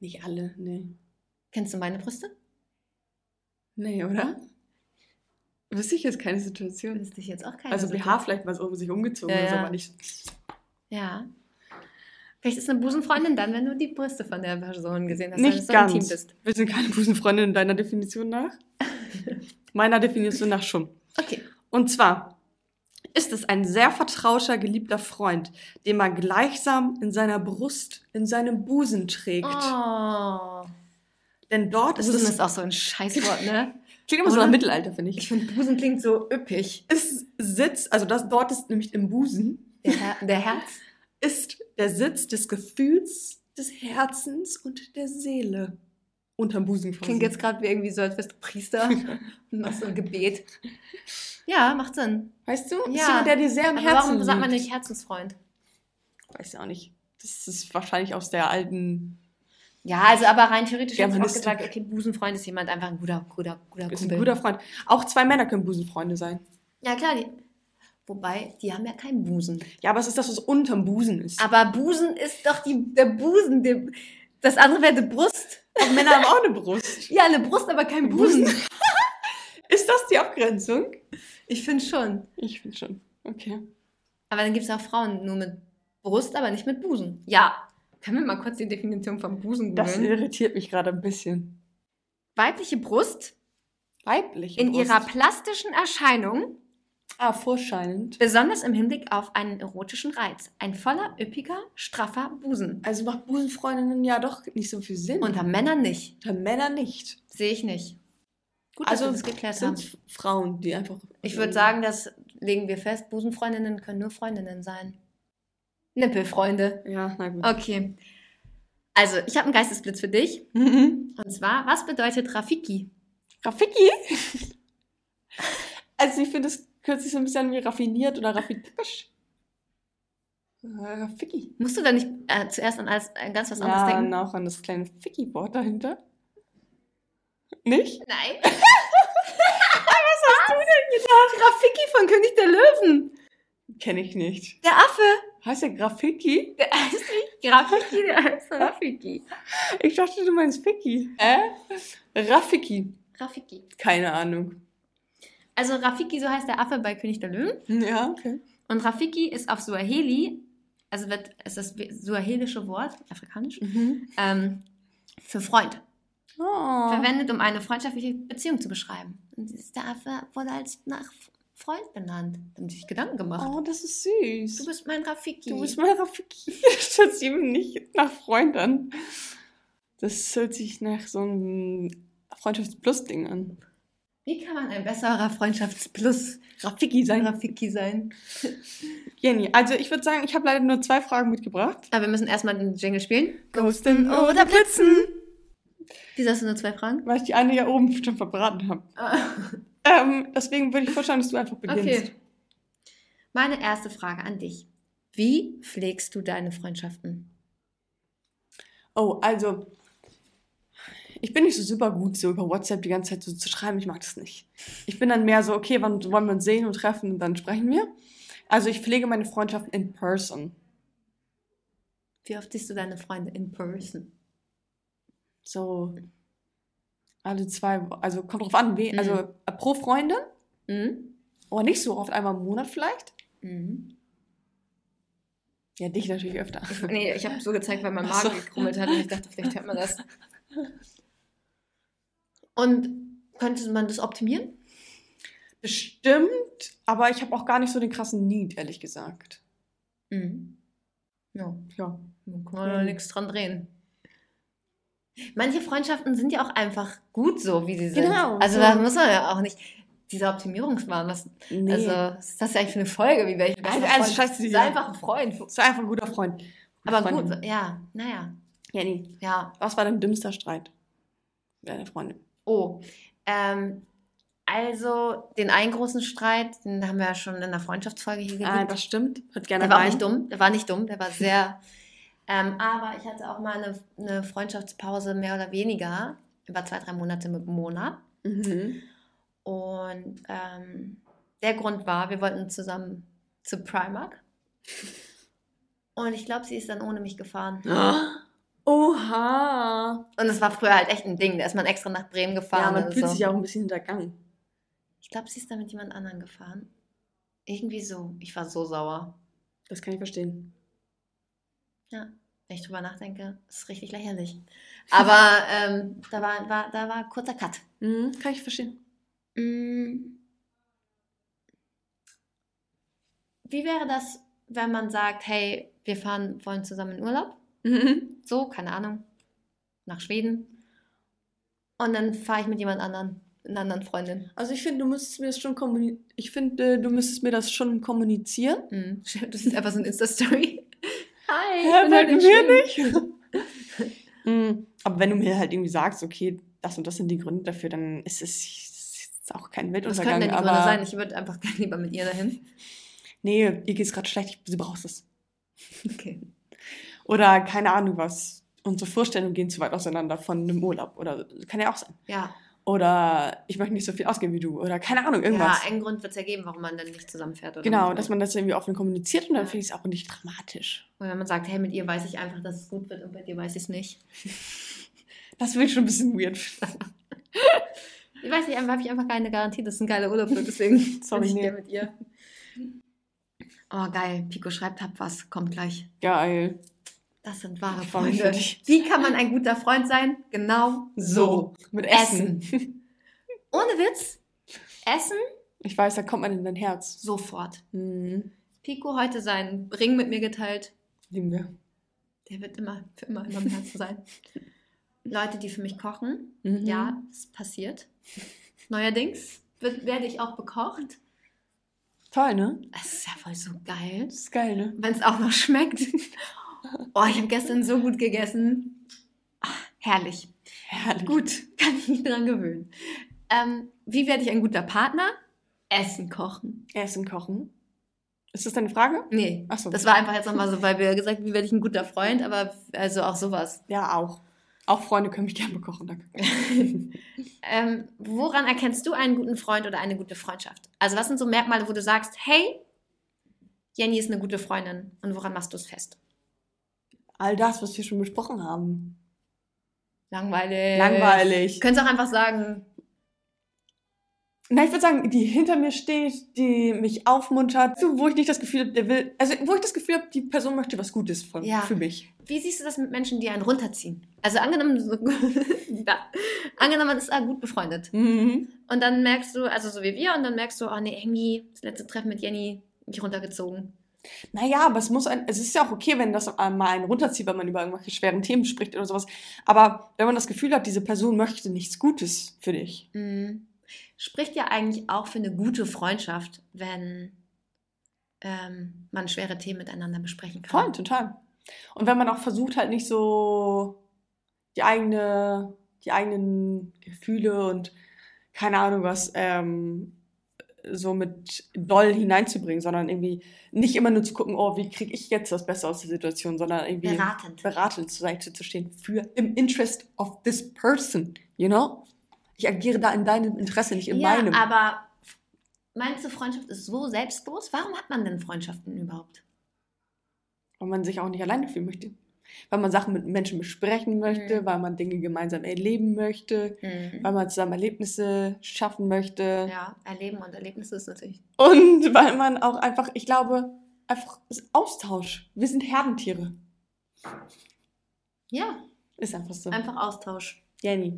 Nicht alle, nee. Kennst du meine Brüste? Nee, oder? Wüsste ich jetzt keine Situation. Wüsste ich jetzt auch keine. Also Situation. BH vielleicht mal so um sich umgezogen, Ja, ist ja. aber nicht. Ja. Vielleicht ist eine Busenfreundin dann, wenn du die Brüste von der Person gesehen hast, Nicht so ganz. intim bist. Wir sind keine Busenfreundin in deiner Definition nach. Meiner Definition nach schon. Okay. Und zwar, ist es ein sehr vertrauter, geliebter Freund, den man gleichsam in seiner Brust, in seinem Busen trägt. Oh. Denn dort ist Busen es. ist auch so ein Scheißwort, ne? klingt immer so Oder? nach Mittelalter, finde Ich ich. finde, Busen klingt so üppig. Es sitzt, also das, dort ist nämlich im Busen, Der, Her der Herz. ist der Sitz des Gefühls, des Herzens und der Seele. Unterm Busen quasi. Klingt jetzt gerade wie irgendwie so, als wärst du Priester und machst so ein Gebet. Ja, macht Sinn. Weißt du? Ist Ja. jemand, der dir sehr am Aber Herzen warum sagt man nicht Herzensfreund? Weiß ja auch nicht. Das ist wahrscheinlich aus der alten. Ja, also aber rein theoretisch hätte ich auch gesagt, okay, Busenfreund ist jemand einfach ein guter, guter, guter Ist Kumpel. ein guter Freund. Auch zwei Männer können Busenfreunde sein. Ja, klar. Die, wobei, die haben ja keinen Busen. Ja, aber es ist das, was unterm Busen ist. Aber Busen ist doch die, der Busen. Der, das andere wäre die Brust. Aber Männer haben auch eine Brust. Ja, eine Brust, aber kein Busen. Ist das die Abgrenzung? Ich finde schon. Ich finde schon. Okay. Aber dann gibt es auch Frauen nur mit Brust, aber nicht mit Busen. Ja. Können wir mal kurz die Definition von Busen Das googeln? irritiert mich gerade ein bisschen. Weibliche Brust Weiblich. in ihrer plastischen Erscheinung, Ah, vorscheinend. besonders im Hinblick auf einen erotischen Reiz. Ein voller, üppiger, straffer Busen. Also macht Busenfreundinnen ja doch nicht so viel Sinn. Unter Männern nicht. Unter Männern nicht. Sehe ich nicht. Gut, also dass wir das geklärt haben. sind Frauen, die einfach. Ich würde sagen, das legen wir fest, Busenfreundinnen können nur Freundinnen sein. Nippelfreunde. Ja, na gut. Okay. Also, ich habe einen Geistesblitz für dich. Mhm. Und zwar, was bedeutet Rafiki? Rafiki? also ich finde, das hört sich so ein bisschen an wie raffiniert oder raffitisch. Äh, Rafiki. Musst du da nicht äh, zuerst an alles, an ganz was anderes Ja, denken? und auch an das kleine Ficky-Wort dahinter. Nicht? Nein. was hast du denn gedacht? Rafiki von König der Löwen. Kenne ich nicht. Der Affe. Heißt der Grafiki? Der heißt nicht Rafiki, der heißt Rafiki. Ich dachte, du meinst Ficky. Hä? Rafiki. Rafiki. Keine Ahnung. Also Rafiki, so heißt der Affe bei König der Löwen. Ja, okay. Und Rafiki ist auf Suaheli, also wird, ist das suahelische Wort, afrikanisch, Mhm. ähm, für Freund. Oh. Verwendet, um eine freundschaftliche Beziehung zu beschreiben. Und der Affe wurde als nach Freund benannt. Da haben sich Gedanken gemacht. oh, das ist süß. Du bist mein Rafiki. Du bist mein Rafiki. Das hört sich eben nicht nach Freund an. Das hört sich nach so einem Freundschafts-Plus-Ding an. Wie kann man ein besserer Freundschaftsplus Rafiki sein. Rafiki sein? Jenny, also ich würde sagen, ich habe leider nur zwei Fragen mitgebracht. Aber wir müssen erstmal den Jingle spielen. Ghosten oder Blitzen? Wieso hast du nur zwei Fragen? Weil ich die eine ja oben schon verbraten habe. Ähm, deswegen würde ich vorschlagen, dass du einfach beginnst. Okay. Meine erste Frage an dich. Wie pflegst du deine Freundschaften? Oh, also, ich bin nicht so super gut, so über WhatsApp die ganze Zeit so zu schreiben. Ich mag das nicht. Ich bin dann mehr so, okay, wann wollen wir uns sehen und treffen und dann sprechen wir. Also, ich pflege meine Freundschaften in person. Wie oft siehst du deine Freunde in person? So, alle zwei, also kommt drauf an, wie, Mhm. also äh, pro Freundin, Mhm. aber nicht so oft, einmal im Monat vielleicht. Mhm. Ja, dich natürlich öfter. Nee, ich habe so gezeigt, weil mein Ach so. Magen gekrummelt hat und ich dachte, vielleicht hört man das. Und könnte man das optimieren? Bestimmt, aber ich habe auch gar nicht so den krassen Need, ehrlich gesagt. Mhm. Ja, Ja. da kann man doch nichts dran drehen. Manche Freundschaften sind ja auch einfach gut so, wie sie sind. Genau, Also so. da muss man ja auch nicht. Dieser Optimierungswahn, was, Nee. also, was ist das ja eigentlich für eine Folge? Wie welche Also, also scheiße, Sei einfach ein Freund. Sei einfach ein guter Freund. Aber Freundin. gut, ja, naja, Jenny, ja. was war dein dümmster Streit? Mit deiner Freundin. Oh, ähm, also den einen großen Streit, den haben wir ja schon in der Freundschaftsfolge hier Ah, gehabt. das stimmt. Hört gerne Der war auch rein. nicht dumm, der war nicht dumm, der war sehr. ähm, aber ich hatte auch mal eine, eine Freundschaftspause, mehr oder weniger, über zwei, drei Monate mit Mona. Mhm. Und ähm, der Grund war, wir wollten zusammen zu Primark. Und ich glaube, sie ist dann ohne mich gefahren. Oha. Und es war früher halt echt ein Ding. Da ist man extra nach Bremen gefahren. Ja, man fühlt so. sich ja auch ein bisschen hintergangen. Ich glaube, sie ist dann mit jemand anderem gefahren. Irgendwie so. Ich war so sauer. Das kann ich verstehen. Wenn ich drüber nachdenke, ist richtig lächerlich. Aber ähm, da, war, war, da war kurzer Cut. Mhm, kann ich verstehen. Mm. wie wäre das, wenn man sagt, hey, wir fahren, wollen zusammen in Urlaub? Mhm. So, keine Ahnung, nach Schweden. Und dann fahre ich mit jemand anderen, einer anderen Freundin. Also ich finde, du müsstest mir das schon kommunizieren. Ich finde, du müsstest mir das schon kommunizieren. Mhm. Das ist einfach so ein Insta-Story. Hi, Hä, in wir Schweden. nicht? Mm, Aber wenn du mir halt irgendwie sagst, okay, das und das sind die Gründe dafür, dann ist es ist auch kein Weltuntergang. könnten denn die Gründe sein? Ich würde einfach gerne lieber mit ihr dahin. nee, ihr geht's gerade schlecht, ich- sie brauchst es. Okay. Oder keine Ahnung was. Unsere Vorstellungen gehen zu weit auseinander von einem Urlaub. Oder kann ja auch sein. Ja, Oder ich möchte nicht so viel ausgehen wie du. Oder keine Ahnung, irgendwas. ja einen Grund wird es ja geben, warum man dann nicht zusammenfährt. Oder genau, dass man das irgendwie offen kommuniziert und dann Ja. finde ich es auch nicht dramatisch. Und wenn man sagt, hey, mit ihr weiß ich einfach, dass es gut wird und bei dir weiß ich es nicht. Das will ich schon ein bisschen weird. Ich weiß nicht, habe ich einfach keine Garantie, dass es ein geiler Urlaub wird, deswegen Sorry, ich nee. mit ihr. Oh, geil. Pico schreibt, hab was, kommt gleich. Geil. Das sind wahre Freunde. Wie kann man ein guter Freund sein? Genau so. Mit Essen. Ohne Witz. Essen Ich weiß, da kommt man in dein Herz. sofort. Mhm. Pico heute seinen Ring mit mir geteilt. Lieben wir. Der wird immer für immer in meinem Herzen sein. Leute, die für mich kochen. Mhm. Ja, es passiert. Neuerdings wird, werde ich auch bekocht. Toll, ne? Das ist ja voll so geil. Das ist geil, ne? Wenn es auch noch schmeckt. Oh, ich habe gestern so gut gegessen. Ah, herrlich. Herrlich. Gut, kann ich mich dran gewöhnen. Ähm, wie werde ich ein guter Partner? Essen kochen. Essen kochen. Ist das deine Frage? Nee, Ach so. das war einfach jetzt nochmal so, weil wir gesagt haben, wie werde ich ein guter Freund, aber also auch sowas. Ja, auch. Auch Freunde können mich gerne bekochen, danke. Ähm, woran erkennst du einen guten Freund oder eine gute Freundschaft? Also was sind so Merkmale, wo du sagst, hey, Jenny ist eine gute Freundin und woran machst du es fest? All das, was wir schon besprochen haben. Langweilig. Langweilig. Du könntest auch einfach sagen, Na, ich würde sagen, die hinter mir steht, die mich aufmuntert, so, wo ich nicht das Gefühl habe, der will, also wo ich das Gefühl habe, die Person möchte was Gutes von, Ja. für mich. wie siehst du das mit Menschen, die einen runterziehen? Also angenommen, so, da, angenommen man ist ah, gut befreundet. Mhm. Und dann merkst du, also so wie wir, und dann merkst du, oh nee, irgendwie, das letzte Treffen mit Jenny, mich runtergezogen. Naja, aber es muss ein, es ist ja auch okay, wenn das mal einen runterzieht, wenn man über irgendwelche schweren Themen spricht oder sowas. Aber wenn man das Gefühl hat, diese Person möchte nichts Gutes für dich. Mhm. Spricht ja eigentlich auch für eine gute Freundschaft, wenn ähm, man schwere Themen miteinander besprechen kann. Voll, total. Und wenn man auch versucht, halt nicht so die eigene, die eigenen Gefühle und keine Ahnung was, ähm, so mit doll hineinzubringen, sondern irgendwie nicht immer nur zu gucken, oh, wie kriege ich jetzt das Beste aus der Situation, sondern irgendwie Beratend. beratend zur Seite zu stehen für im Interest of this person, you know? Ich agiere da in deinem Interesse, nicht in ja, meinem. aber meinst du, Freundschaft ist so selbstlos? Warum hat man denn Freundschaften überhaupt? weil man sich auch nicht alleine fühlen möchte. Weil man Sachen mit Menschen besprechen möchte, Mhm. weil man Dinge gemeinsam erleben möchte, weil man zusammen Erlebnisse schaffen möchte. Ja, Erleben und Erlebnisse ist natürlich. Und weil man auch einfach, ich glaube, einfach Austausch. Wir sind Herdentiere. Ja, Ist einfach so. einfach Austausch. Jenny,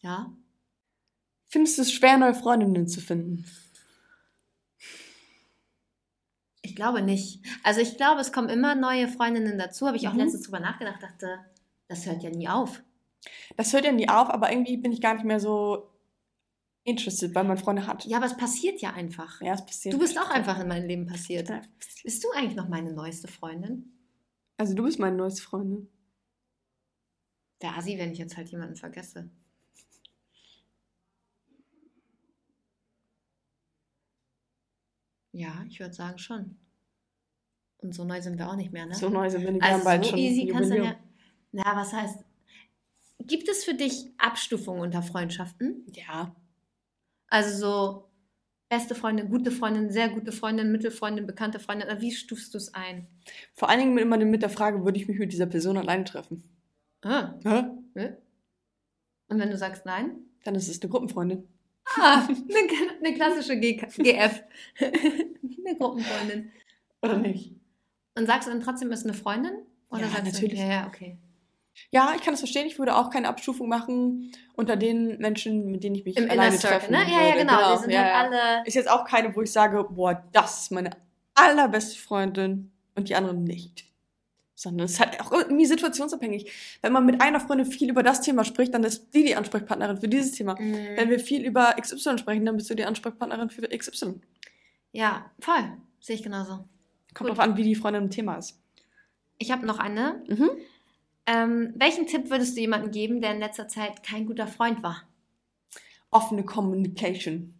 Ja. findest du es schwer, neue Freundinnen zu finden? Ich glaube nicht. Also ich glaube, es kommen immer neue Freundinnen dazu. Habe ich auch Mhm. letztens drüber nachgedacht, dachte, das hört ja nie auf. Das hört ja nie auf, aber irgendwie bin ich gar nicht mehr so interested, weil man Freunde hat. Ja, aber es passiert ja einfach. Ja, es passiert. Du bist auch einfach in meinem Leben passiert. Ja. Bist du eigentlich noch meine neueste Freundin? Also du bist meine neueste Freundin. Der Asi, wenn ich jetzt halt jemanden vergesse. Ja, ich würde sagen schon. Und so neu sind wir auch nicht mehr, ne? So neu sind wir nicht. Wir also bald so schon easy kannst du ja. Na, was heißt. Gibt es für dich Abstufungen unter Freundschaften? Ja, Also so beste Freundin, gute Freundin, sehr gute Freundin, Mittelfreundin, bekannte Freundin. Oder Wie stufst du es ein? Vor allen Dingen immer mit der Frage, würde ich mich mit dieser Person alleine treffen? Ah, Hä? Und wenn du sagst nein? Dann ist es eine Gruppenfreundin. Ah, eine, eine klassische G GF. eine Gruppenfreundin. Oder nicht? Und sagst du dann trotzdem, ist eine Freundin? Oder Ja, sagst natürlich. Du, ja, ja, okay. Ja, ich kann das verstehen. Ich würde auch keine Abstufung machen unter den Menschen, mit denen ich mich Im alleine Circle, treffen ne? Ja, ja, genau. Die sind ja, halt alle. Ist jetzt auch keine, wo ich sage, boah, das ist meine allerbeste Freundin und die andere nicht. Sondern es ist halt auch irgendwie situationsabhängig. Wenn man mit einer Freundin viel über das Thema spricht, dann ist die die Ansprechpartnerin für dieses Thema. Mhm. Wenn wir viel über XY sprechen, dann bist du die Ansprechpartnerin für XY. Ja, voll. Sehe ich genauso. Kommt Gut. drauf an, wie die Freundin im Thema ist. Ich habe noch eine. Mhm. Ähm, welchen Tipp würdest du jemandem geben, der in letzter Zeit kein guter Freund war? Offene Communication.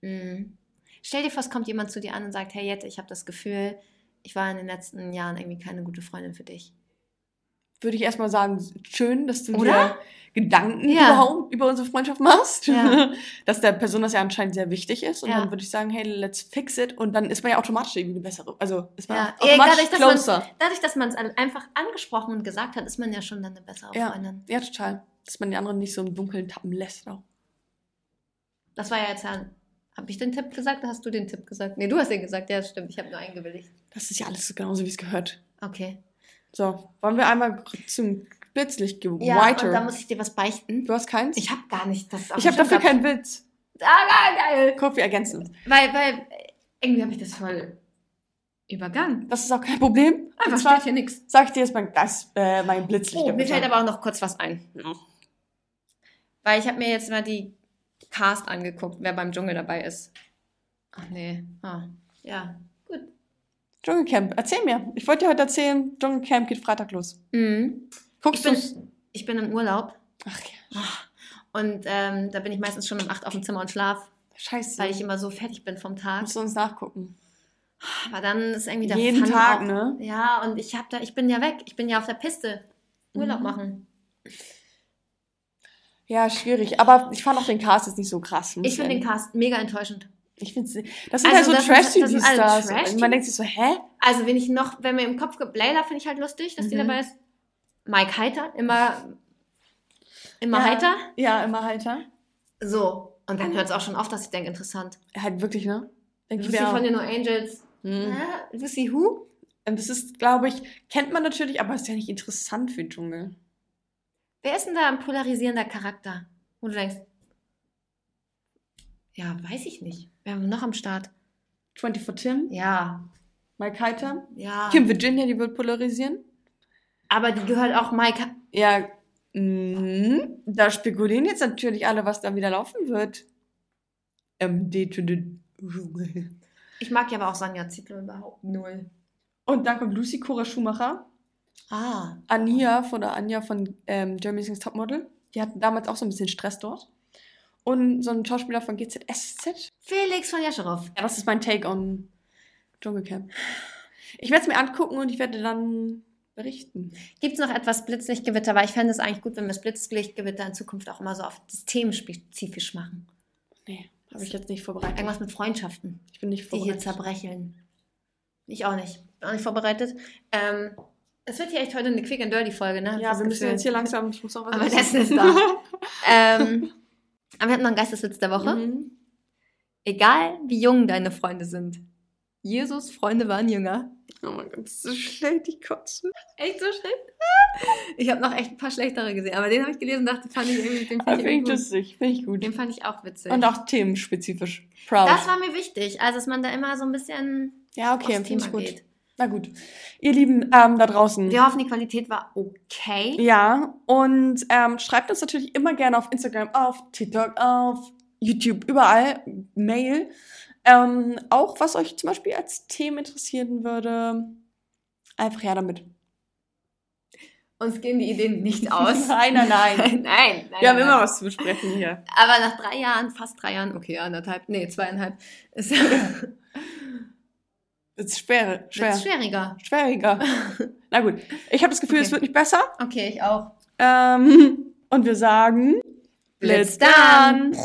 Mhm. Stell dir vor, es kommt jemand zu dir an und sagt, hey Jette, ich habe das Gefühl, ich war in den letzten Jahren irgendwie keine gute Freundin für dich. Würde ich erstmal sagen, schön, dass du Oder? dir Gedanken Ja. überhaupt über unsere Freundschaft machst. Ja. dass der Person das ja anscheinend sehr wichtig ist. Und Ja. dann würde ich sagen, hey, let's fix it. Und dann ist man ja automatisch irgendwie eine bessere. Also ist man automatisch dadurch, dass man- closer. Dadurch, dass man es einfach angesprochen und gesagt hat, ist man ja schon dann eine bessere Ja. Freundin. Ja, total. Dass man die anderen nicht so im Dunkeln tappen lässt. Auch. Das war ja jetzt ja. Habe ich den Tipp gesagt oder hast du den Tipp gesagt? Nee, du hast den gesagt. Ja, stimmt. Ich habe nur eingewilligt. Das ist ja alles so genauso, wie es gehört. Okay. So, wollen wir einmal zum Blitzlicht gehen? Ja, Whiter. und da muss ich dir was beichten. du hast keins? Ich habe gar nicht das. ich habe dafür keinen Witz. Ah, geil. Guck, wir ergänzen uns. Weil, weil irgendwie habe ich das voll übergangen. Das ist auch kein Problem. Einfach zwar steht hier nichts. sag ich dir jetzt mein, das, äh, mein Blitzlicht. Oh, mir fällt aber auch noch kurz was ein. Weil ich habe mir jetzt mal die Cast angeguckt, wer beim Dschungel dabei ist. Ach nee. Ah, ja. Dschungelcamp, erzähl mir. Ich wollte dir heute erzählen, Dschungelcamp geht Freitag los. Mhm. Guckst du? ich bin im Urlaub Ach ja, und ähm, da bin ich meistens schon um 8 auf dem Zimmer und schlaf, scheiße. weil ich immer so fertig bin vom Tag. Musst du uns nachgucken. Aber dann ist irgendwie der Jeden Fun Tag, auch, ne? Ja, und ich hab da, ich bin ja weg. Ich bin ja auf der Piste. Urlaub Mhm. machen. Ja, schwierig. Aber ich fand auch den Cast jetzt nicht so krass. Ich finde den. Cast mega enttäuschend. Ich finde Das sind Also halt so Trash-TV-Stars. Trash-TV? Man denkt sich so, hä? Also, wenn ich noch, wenn mir im Kopf Layla finde ich halt lustig, dass die Mhm. dabei ist. Mike Heiter, immer, immer Ja. heiter. Ja, immer heiter. So. Und dann hört es auch schon auf, dass ich denke, interessant. Halt wirklich, ne? Denk ich Lucy von den No Angels. Mhm. Lucy who? Und das ist, glaube ich, kennt man natürlich, aber ist ja nicht interessant für den Dschungel. Wer ist denn da ein polarisierender Charakter? Wo du denkst, ja, weiß ich nicht. Wer haben wir noch am Start? 24 Tim, Ja, Mike Heiter. ja. Kim Virginia, die wird polarisieren. Aber die gehört auch Mike. Ja, mh, da spekulieren jetzt natürlich alle, was da wieder laufen wird. MD to the Dschungel. Ich mag ja aber auch Sonja Zietlow überhaupt null. Und dann kommt Lucy Cora Schumacher. Ah. Ania von der Anja von ähm, Jeremy's Next Topmodel. Die hatten damals auch so ein bisschen Stress dort. Und so ein Schauspieler von GZSZ. Felix von Jascherow. Ja, das ist mein Take on Dschungelcamp. Ich werde es mir angucken und ich werde dann berichten. Gibt es noch etwas Blitzlichtgewitter? Weil ich fände es eigentlich gut, wenn wir das Blitzlichtgewitter in Zukunft auch immer so auf das themenspezifisch machen. Nee, habe ich jetzt nicht vorbereitet. Irgendwas mit Freundschaften, Ich bin nicht die hier vorbereitet. zerbrecheln. Ich auch nicht. Bin auch nicht vorbereitet. Ähm, es wird hier echt heute eine Quick and Dirty Folge, ne? Hab Ja, wir müssen jetzt hier langsam. Ich muss auch was Aber essen. das ist da. ähm, aber wir hatten noch einen Geisteswitz der Woche. Mhm. Egal wie jung deine Freunde sind. Jesus Freunde waren jünger. Oh mein Gott, das ist so schlecht, die Kotze. Echt so schlecht? Ich habe noch echt ein paar schlechtere gesehen, aber den habe ich gelesen und dachte, fand ich irgendwie, den fand ich ich lustig, finde ich gut. Den fand ich auch witzig. Und auch themenspezifisch. Proud. das war mir wichtig, also dass man da immer so ein bisschen ja, okay, finde Thema ich gut. geht. Na gut. Ihr Lieben ähm, da draußen. Wir hoffen, die Qualität war okay. Ja, und ähm, schreibt uns natürlich immer gerne auf Instagram, auf TikTok, auf YouTube, überall, Mail. Ähm, auch was euch zum Beispiel als Themen interessieren würde. Einfach her damit. Uns gehen die Ideen nicht aus. Nein, nein, nein. nein, nein. Wir haben nein. immer was zu besprechen hier. Aber nach drei Jahren, fast drei Jahren, okay, anderthalb, nee, zweieinhalb, ist Das ist schwer. Schwer. wird's schwieriger. Schwieriger. Na gut. Ich habe das Gefühl, Okay. es wird nicht besser. Okay, ich auch. Ähm, und wir sagen, Blitz dann.